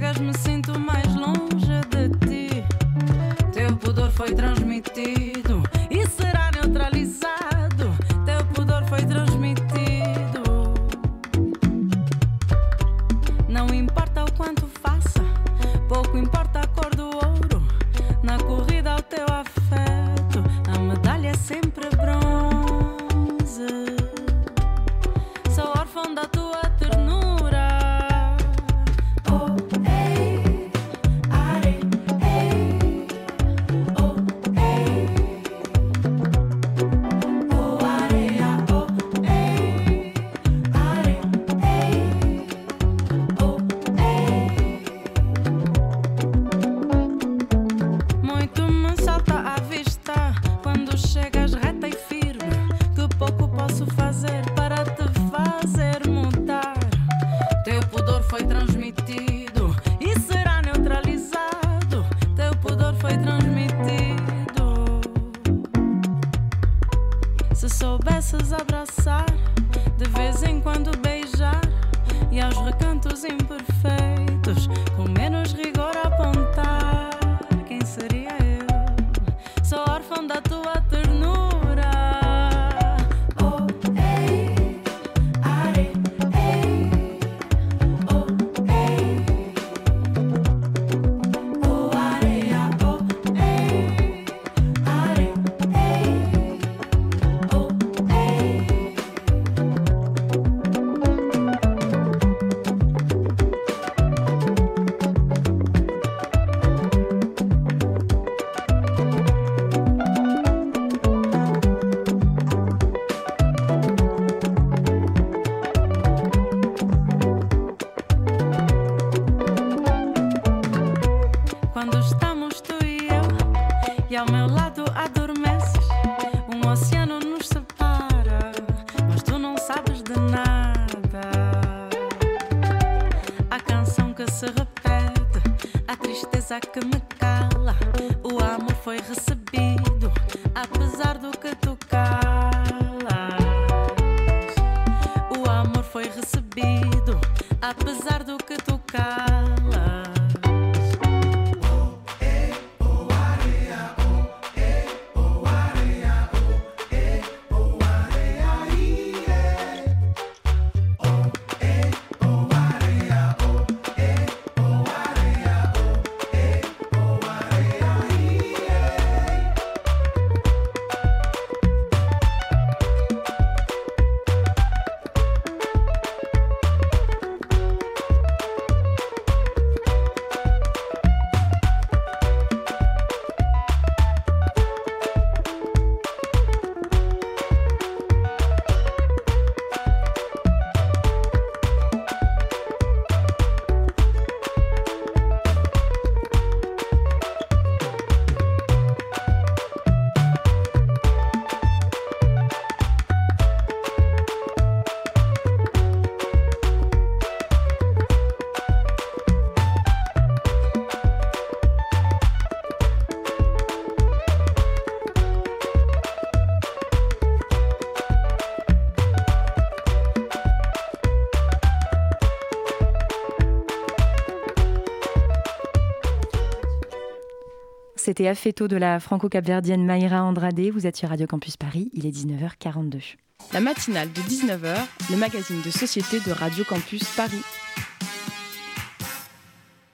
C'était Affetto de la franco-capverdienne Mayra Andrade. Vous êtes sur Radio Campus Paris, il est 19h42. La matinale de 19h, le magazine de société de Radio Campus Paris.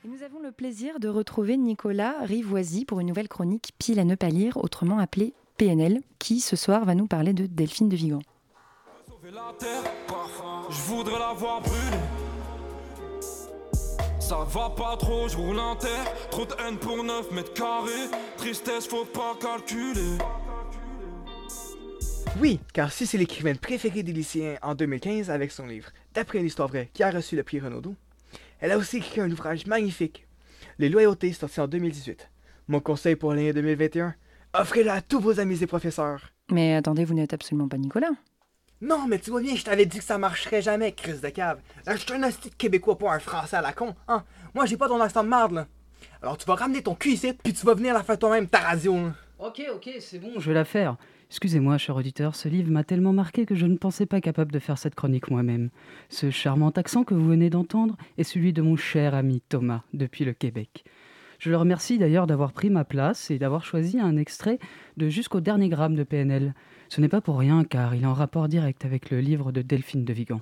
Et nous avons le plaisir de retrouver Nicolas Rivoisi pour une nouvelle chronique Pile à ne pas lire, autrement appelée PNL, qui ce soir va nous parler de Delphine de Vigan. Je voudrais la voir brûler. Ça va pas trop, je roule en terre. Trop de haine pour 9 mètres carrés. Tristesse, faut pas calculer. Oui, car si c'est l'écrivaine préférée des lycéens en 2015 avec son livre D'après une histoire vraie qui a reçu le prix Renaudot, elle a aussi écrit un ouvrage magnifique, Les loyautés, sorti en 2018. Mon conseil pour l'année 2021, offrez-la à tous vos amis et professeurs. Mais attendez, vous n'êtes absolument pas Nicolas. Non, mais tu vois bien, je t'avais dit que ça marcherait jamais, Chris de cave. Je suis un hostie québécois, pas un français à la con, hein. Moi, j'ai pas ton accent de marde, là. Alors, tu vas ramener ton cul ici, puis tu vas venir la faire toi-même, ta radio, là. Ok, ok, c'est bon, je vais la faire. Excusez-moi, cher auditeur, ce livre m'a tellement marqué que je ne pensais pas capable de faire cette chronique moi-même. Ce charmant accent que vous venez d'entendre est celui de mon cher ami Thomas, depuis le Québec. Je le remercie d'ailleurs d'avoir pris ma place et d'avoir choisi un extrait de Jusqu'au dernier gramme de PNL. Ce n'est pas pour rien car il est en rapport direct avec le livre de Delphine de Vigan.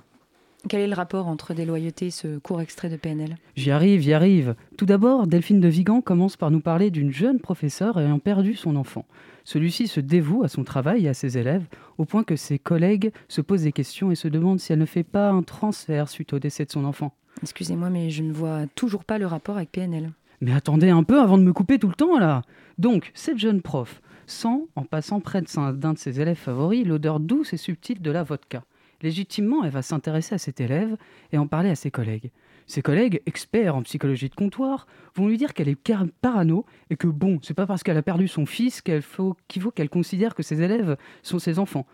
Quel est le rapport entre déloyauté et ce court extrait de PNL J'y arrive, j'y arrive. Tout d'abord, Delphine de Vigan commence par nous parler d'une jeune professeure ayant perdu son enfant. Celui-ci se dévoue à son travail et à ses élèves, au point que ses collègues se posent des questions et se demandent si elle ne fait pas un transfert suite au décès de son enfant. Excusez-moi, mais je ne vois toujours pas le rapport avec PNL. Mais attendez un peu avant de me couper tout le temps là Donc, cette jeune prof sent, en passant près d'un de ses élèves favoris, l'odeur douce et subtile de la vodka. Légitimement, elle va s'intéresser à cet élève et en parler à ses collègues. Ses collègues, experts en psychologie de comptoir, vont lui dire qu'elle est parano et que bon, c'est pas parce qu'elle a perdu son fils qu'il faut qu'elle considère que ses élèves sont ses enfants.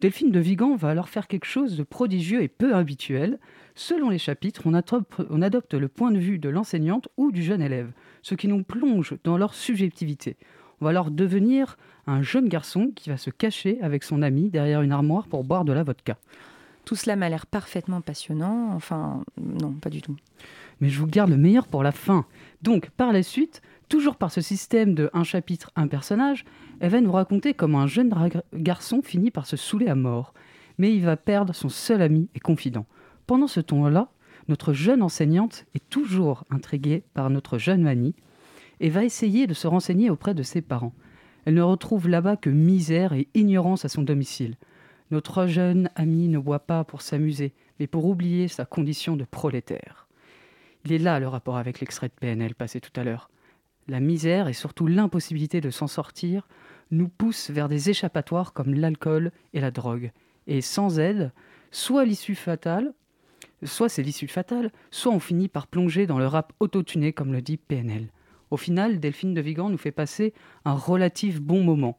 Delphine de Vigan va alors faire quelque chose de prodigieux et peu habituel. Selon les chapitres, on adopte, on adopte le point de vue de l'enseignante ou du jeune élève, ce qui nous plonge dans leur subjectivité. Va alors devenir un jeune garçon qui va se cacher avec son ami derrière une armoire pour boire de la vodka. Tout cela m'a l'air parfaitement passionnant. Enfin, non, pas du tout. Mais je vous garde le meilleur pour la fin. Donc, par la suite, toujours par ce système de un chapitre, un personnage, elle va nous raconter comment un jeune garçon finit par se saouler à mort. Mais il va perdre son seul ami et confident. Pendant ce temps-là, notre jeune enseignante est toujours intriguée par notre jeune Mani et va essayer de se renseigner auprès de ses parents. Elle ne retrouve là-bas que misère et ignorance à son domicile. Notre jeune ami ne boit pas pour s'amuser, mais pour oublier sa condition de prolétaire. Il est là le rapport avec l'extrait de PNL passé tout à l'heure. La misère et surtout l'impossibilité de s'en sortir nous poussent vers des échappatoires comme l'alcool et la drogue. Et sans aide, soit l'issue fatale, soit c'est l'issue fatale, soit on finit par plonger dans le rap autotuné comme le dit PNL. Au final, Delphine de Vigan nous fait passer un relatif bon moment.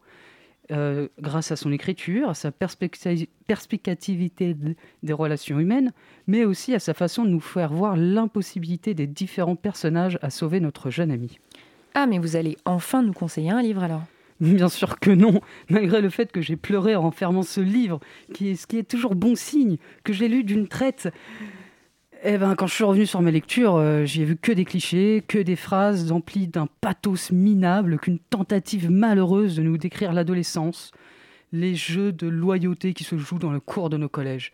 Euh, grâce à son écriture, à sa perspicacité des relations humaines, mais aussi à sa façon de nous faire voir l'impossibilité des différents personnages à sauver notre jeune ami. Ah, mais vous allez enfin nous conseiller un livre alors? Bien sûr que non, malgré le fait que j'ai pleuré en fermant ce livre, qui est, ce qui est toujours bon signe, que j'ai lu d'une traite. Eh ben, quand je suis revenu sur mes lectures, euh, j'y ai vu que des clichés, que des phrases emplies d'un pathos minable, qu'une tentative malheureuse de nous décrire l'adolescence, les jeux de loyauté qui se jouent dans le cours de nos collèges.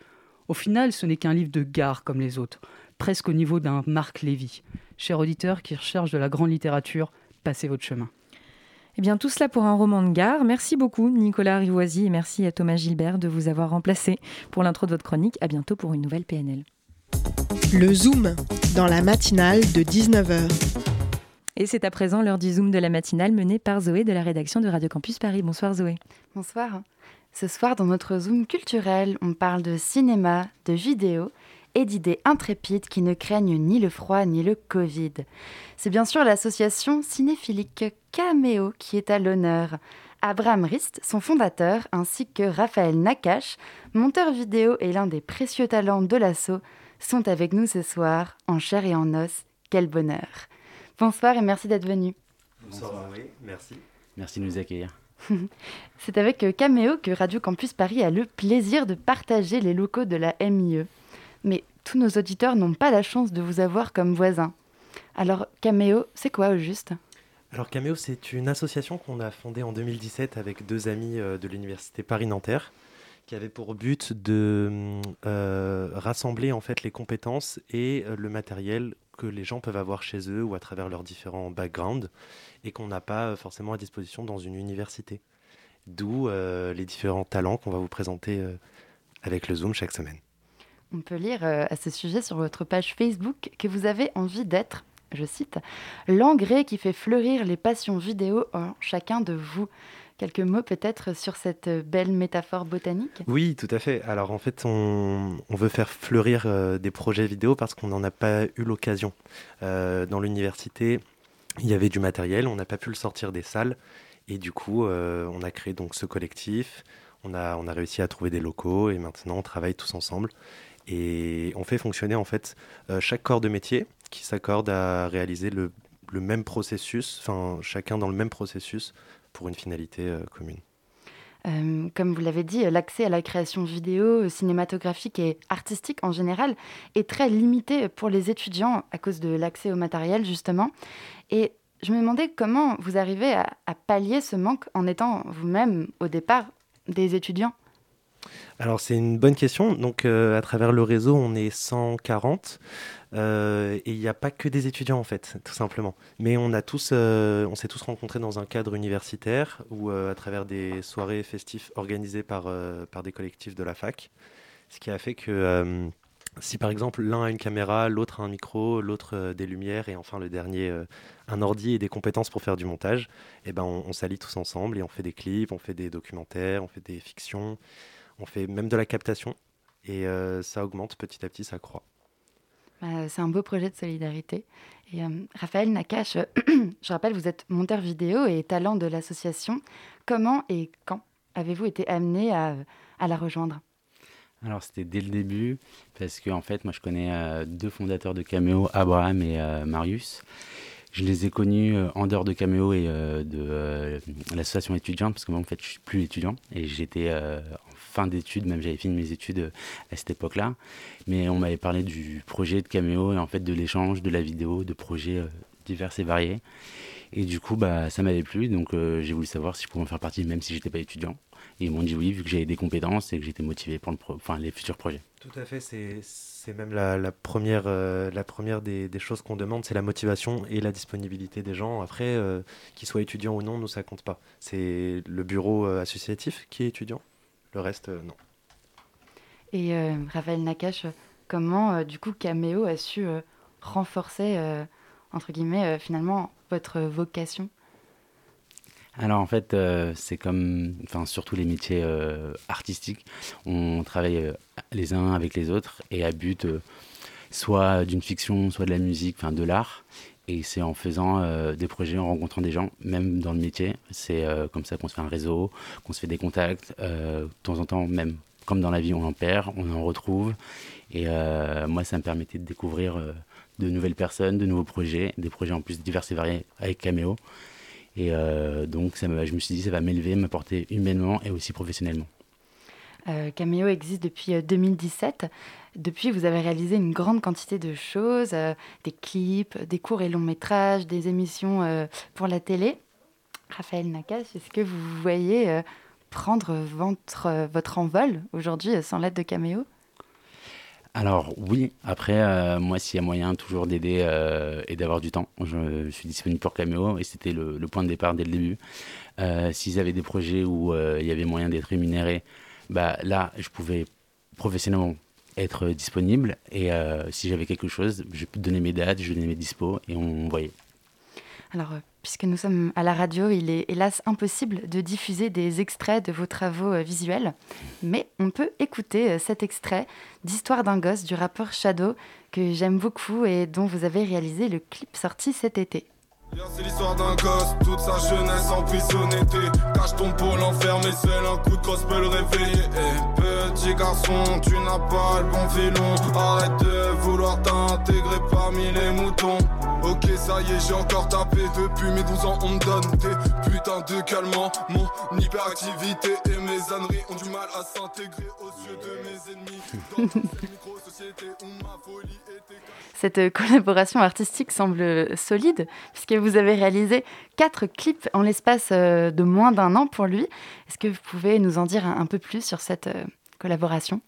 Au final, ce n'est qu'un livre de gare comme les autres, presque au niveau d'un Marc Lévy. Cher auditeur qui recherche de la grande littérature, passez votre chemin. Eh bien, tout cela pour un roman de gare. Merci beaucoup, Nicolas Rivoisi, et merci à Thomas Gilbert de vous avoir remplacé pour l'intro de votre chronique. À bientôt pour une nouvelle PNL. Le Zoom, dans la matinale de 19h. Et c'est à présent l'heure du Zoom de la matinale menée par Zoé de la rédaction de Radio Campus Paris. Bonsoir Zoé. Bonsoir. Ce soir, dans notre Zoom culturel, on parle de cinéma, de vidéo et d'idées intrépides qui ne craignent ni le froid ni le Covid. C'est bien sûr l'association cinéphilique Cameo qui est à l'honneur. Abraham Rist, son fondateur, ainsi que Raphaël Nakache, monteur vidéo et l'un des précieux talents de l'assaut, sont avec nous ce soir, en chair et en os. Quel bonheur. Bonsoir et merci d'être venu. Bonsoir, oui, merci. Merci de nous accueillir. C'est avec euh, Cameo que Radio Campus Paris a le plaisir de partager les locaux de la MIE. Mais tous nos auditeurs n'ont pas la chance de vous avoir comme voisin. Alors, Cameo, c'est quoi au juste? Alors, Cameo, c'est une association qu'on a fondée en 2017 avec deux amis euh, de l'Université Paris-Nanterre qui avait pour but de euh, rassembler en fait les compétences et euh, le matériel que les gens peuvent avoir chez eux ou à travers leurs différents backgrounds et qu'on n'a pas forcément à disposition dans une université. D'où euh, les différents talents qu'on va vous présenter avec le Zoom chaque semaine. On peut lire à ce sujet sur votre page Facebook que vous avez envie d'être, je cite, l'engrais qui fait fleurir les passions vidéo en chacun de vous. Quelques mots peut-être sur cette belle métaphore botanique? Oui, tout à fait. Alors en fait, on, veut faire fleurir euh, des projets vidéo parce qu'on n'en a pas eu l'occasion. Euh, dans l'université, il y avait du matériel, on n'a pas pu le sortir des salles. Et du coup, euh, on a créé donc ce collectif, on a, réussi à trouver des locaux et maintenant on travaille tous ensemble. Et on fait fonctionner en fait chaque corps de métier qui s'accorde à réaliser le, le même processus, enfin chacun dans le même processus pour une finalité euh, commune. Euh, comme vous l'avez dit, l'accès à la création vidéo, cinématographique et artistique en général est très limité pour les étudiants à cause de l'accès au matériel, justement. Et je me demandais comment vous arrivez à pallier ce manque en étant vous-même, au départ, des étudiants? Alors c'est une bonne question. Donc euh, à travers le réseau, on est 140 euh, et il n'y a pas que des étudiants en fait, tout simplement. Mais on a tous, euh, on s'est tous rencontrés dans un cadre universitaire ou à travers des soirées festives organisées par par des collectifs de la fac, ce qui a fait que si par exemple l'un a une caméra, l'autre a un micro, l'autre des lumières et enfin le dernier un ordi et des compétences pour faire du montage, eh ben on s'allie tous ensemble et on fait des clips, on fait des documentaires, on fait des fictions. On fait même de la captation et euh, ça augmente petit à petit, ça croît. Bah, c'est un beau projet de solidarité. Et euh, Raphaël Nakache, je rappelle, vous êtes monteur vidéo et talent de l'association. Comment et quand avez-vous été amené à, la rejoindre? Alors c'était dès le début parce que en fait moi je connais euh, deux fondateurs de Cameo, Abraham et Marius. Je les ai connus en dehors de Cameo et de l'association étudiante parce que moi en fait je suis plus étudiant et j'étais fin d'études, même j'avais fini mes études euh, à cette époque-là. Mais on m'avait parlé du projet de Cameo et en fait de l'échange, de la vidéo, de projets euh, divers et variés. Et du coup, bah, ça m'avait plu, donc euh, j'ai voulu savoir si je pouvais en faire partie, même si j'étais pas étudiant. Ils m'ont dit oui, vu que j'avais des compétences et que j'étais motivé pour les futurs projets. Tout à fait, c'est même la, première, la première des, des choses qu'on demande, c'est la motivation et la disponibilité des gens. Après, qu'ils soient étudiants ou non, nous, ça compte pas. C'est le bureau associatif qui est étudiant le reste, euh, non. Et euh, Raphaël Nakache, comment euh, du coup Cameo a su renforcer, entre guillemets, finalement, votre vocation? Alors en fait, c'est comme, enfin surtout les métiers artistiques, on travaille les uns avec les autres et à but soit d'une fiction, soit de la musique, enfin de l'art. Et c'est en faisant euh, des projets, en rencontrant des gens, même dans le métier. C'est euh, comme ça qu'on se fait un réseau, qu'on se fait des contacts. Euh, de temps en temps, même comme dans la vie, on en perd, on en retrouve. Et moi, ça me permettait de découvrir de nouvelles personnes, de nouveaux projets, des projets en plus divers et variés avec Cameo. Et donc, ça je me suis dit, ça va m'élever, m'apporter humainement et aussi professionnellement. Cameo existe depuis 2017. Depuis, vous avez réalisé une grande quantité de choses, euh, des clips, des courts et longs métrages, des émissions euh, pour la télé. Raphaël Nakache, est-ce que vous voyez euh, prendre votre, votre envol aujourd'hui sans l'aide de Caméo alors oui, après, moi, s'il y a moyen toujours d'aider et d'avoir du temps, je, suis disponible pour Cameo et c'était le, point de départ dès le début. S'ils avaient des projets où il y avait moyen d'être rémunéré, bah, là, je pouvais professionnellement être disponible. Et euh, si j'avais quelque chose, je donner mes dates, je donnais mes dispos et on voyait. Alors, euh, puisque nous sommes à la radio, il est hélas impossible de diffuser des extraits de vos travaux euh, visuels, mais on peut écouter cet extrait d'Histoire d'un gosse du rappeur Shadow que j'aime beaucoup et dont vous avez réalisé le clip sorti cet été. C'est eh, Petit garçon, tu n'as pas le bon Arrête de vouloir t'intégrer parmi les moutons. Ok ça y est j'ai encore tapé Depuis mes 12 ans on me donne des putains de calmants. Mon hyperactivité et mes âneries ont du mal à s'intégrer aux yeux de mes ennemis. Cette collaboration artistique semble solide, puisque vous avez réalisé quatre clips en l'espace euh, de moins d'un an pour lui. Est-ce que vous pouvez nous en dire un peu plus sur cette euh, collaboration?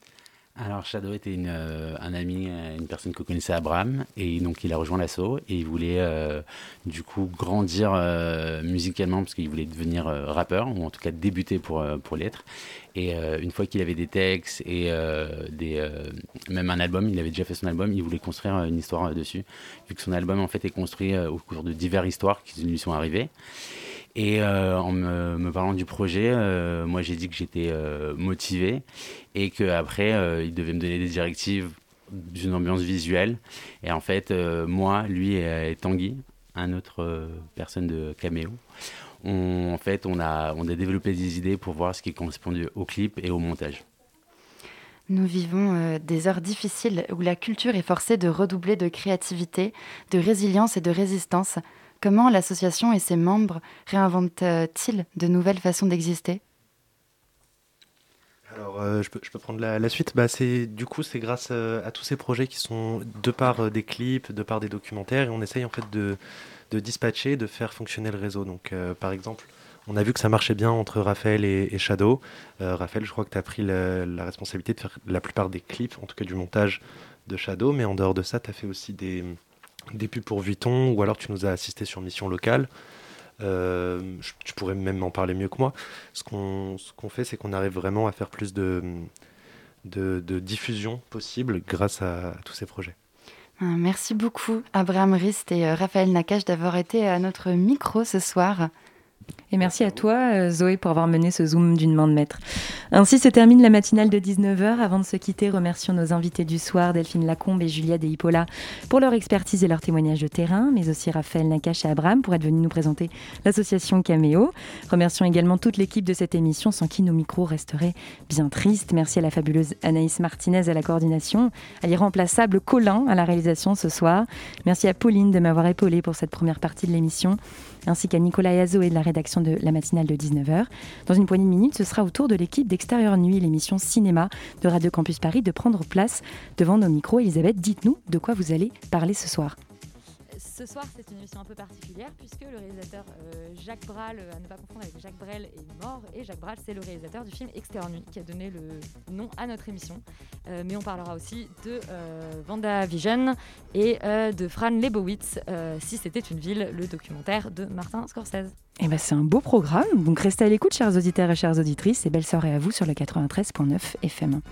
Alors Shadow était euh, un ami, une personne que connaissait Abraham, et donc il a rejoint l'assaut et il voulait du coup grandir musicalement parce qu'il voulait devenir rappeur ou en tout cas débuter pour pour l'être. Et euh, une fois qu'il avait des textes et euh, des, euh, même un album, il avait déjà fait son album, il voulait construire une histoire dessus, vu que son album en fait est construit au cours de diverses histoires qui lui sont arrivées. Et en me, parlant du projet, moi j'ai dit que j'étais motivé et qu'après il devait me donner des directives d'une ambiance visuelle. Et en fait, moi, lui et Tanguy, un autre personne de Caméo, on, en fait, on a, on a développé des idées pour voir ce qui correspondait au clip et au montage. Nous vivons euh, des heures difficiles où la culture est forcée de redoubler de créativité, de résilience et de résistance. Comment l'association et ses membres réinventent-ils de nouvelles façons d'exister? Alors, euh, je, peux, prendre la, suite. Bah, du coup, c'est grâce euh, à tous ces projets qui sont de par euh, des clips, de par des documentaires, et on essaye en fait de, de dispatcher, de faire fonctionner le réseau. Donc, par exemple, on a vu que ça marchait bien entre Raphaël et, Shadow. Raphaël, je crois que tu as pris la, la, responsabilité de faire la plupart des clips, en tout cas du montage de Shadow, mais en dehors de ça, tu as fait aussi des, des pubs pour Vuitton, ou alors tu nous as assisté sur mission locale. Euh, tu pourrais même en parler mieux que moi. Ce qu'on qu'on fait, c'est qu'on arrive vraiment à faire plus de, de, diffusion possible grâce à, tous ces projets. Ah, merci beaucoup, Abraham Rist et euh, Raphaël Nakache, d'avoir été à notre micro ce soir. Et merci à toi, euh, Zoé, pour avoir mené ce Zoom d'une main de maître. Ainsi se termine la matinale de 19h. Avant de se quitter, remercions nos invités du soir, Delphine Lacombe et Julia Deipola, pour leur expertise et leur témoignage de terrain, mais aussi Raphaël Nakache et Abraham pour être venus nous présenter l'association Caméo. Remercions également toute l'équipe de cette émission, sans qui nos micros resteraient bien tristes. Merci à la fabuleuse Anaïs Martinez à la coordination, à l'irremplaçable Colin à la réalisation ce soir. Merci à Pauline de m'avoir épaulé pour cette première partie de l'émission ainsi qu'à Nicolas Yazo et de la rédaction de la matinale de 19h. Dans une poignée de minutes, ce sera au tour de l'équipe d'Extérieur Nuit, l'émission cinéma de Radio Campus Paris, de prendre place devant nos micros. Elisabeth, dites-nous de quoi vous allez parler ce soir. Ce soir, c'est une émission un peu particulière puisque le réalisateur euh, Jacques Brel, euh, à ne pas confondre avec Jacques Brel, est mort. Et Jacques Brel, c'est le réalisateur du film Extérieur Nuit qui a donné le nom à notre émission. Euh, mais on parlera aussi de Vanda Vision et de Fran Lebowitz, Si c'était une ville, le documentaire de Martin Scorsese. Eh ben, c'est un beau programme. Donc restez à l'écoute, chers auditeurs et chères auditrices. Et belle soirée à vous sur le 93.9 FM.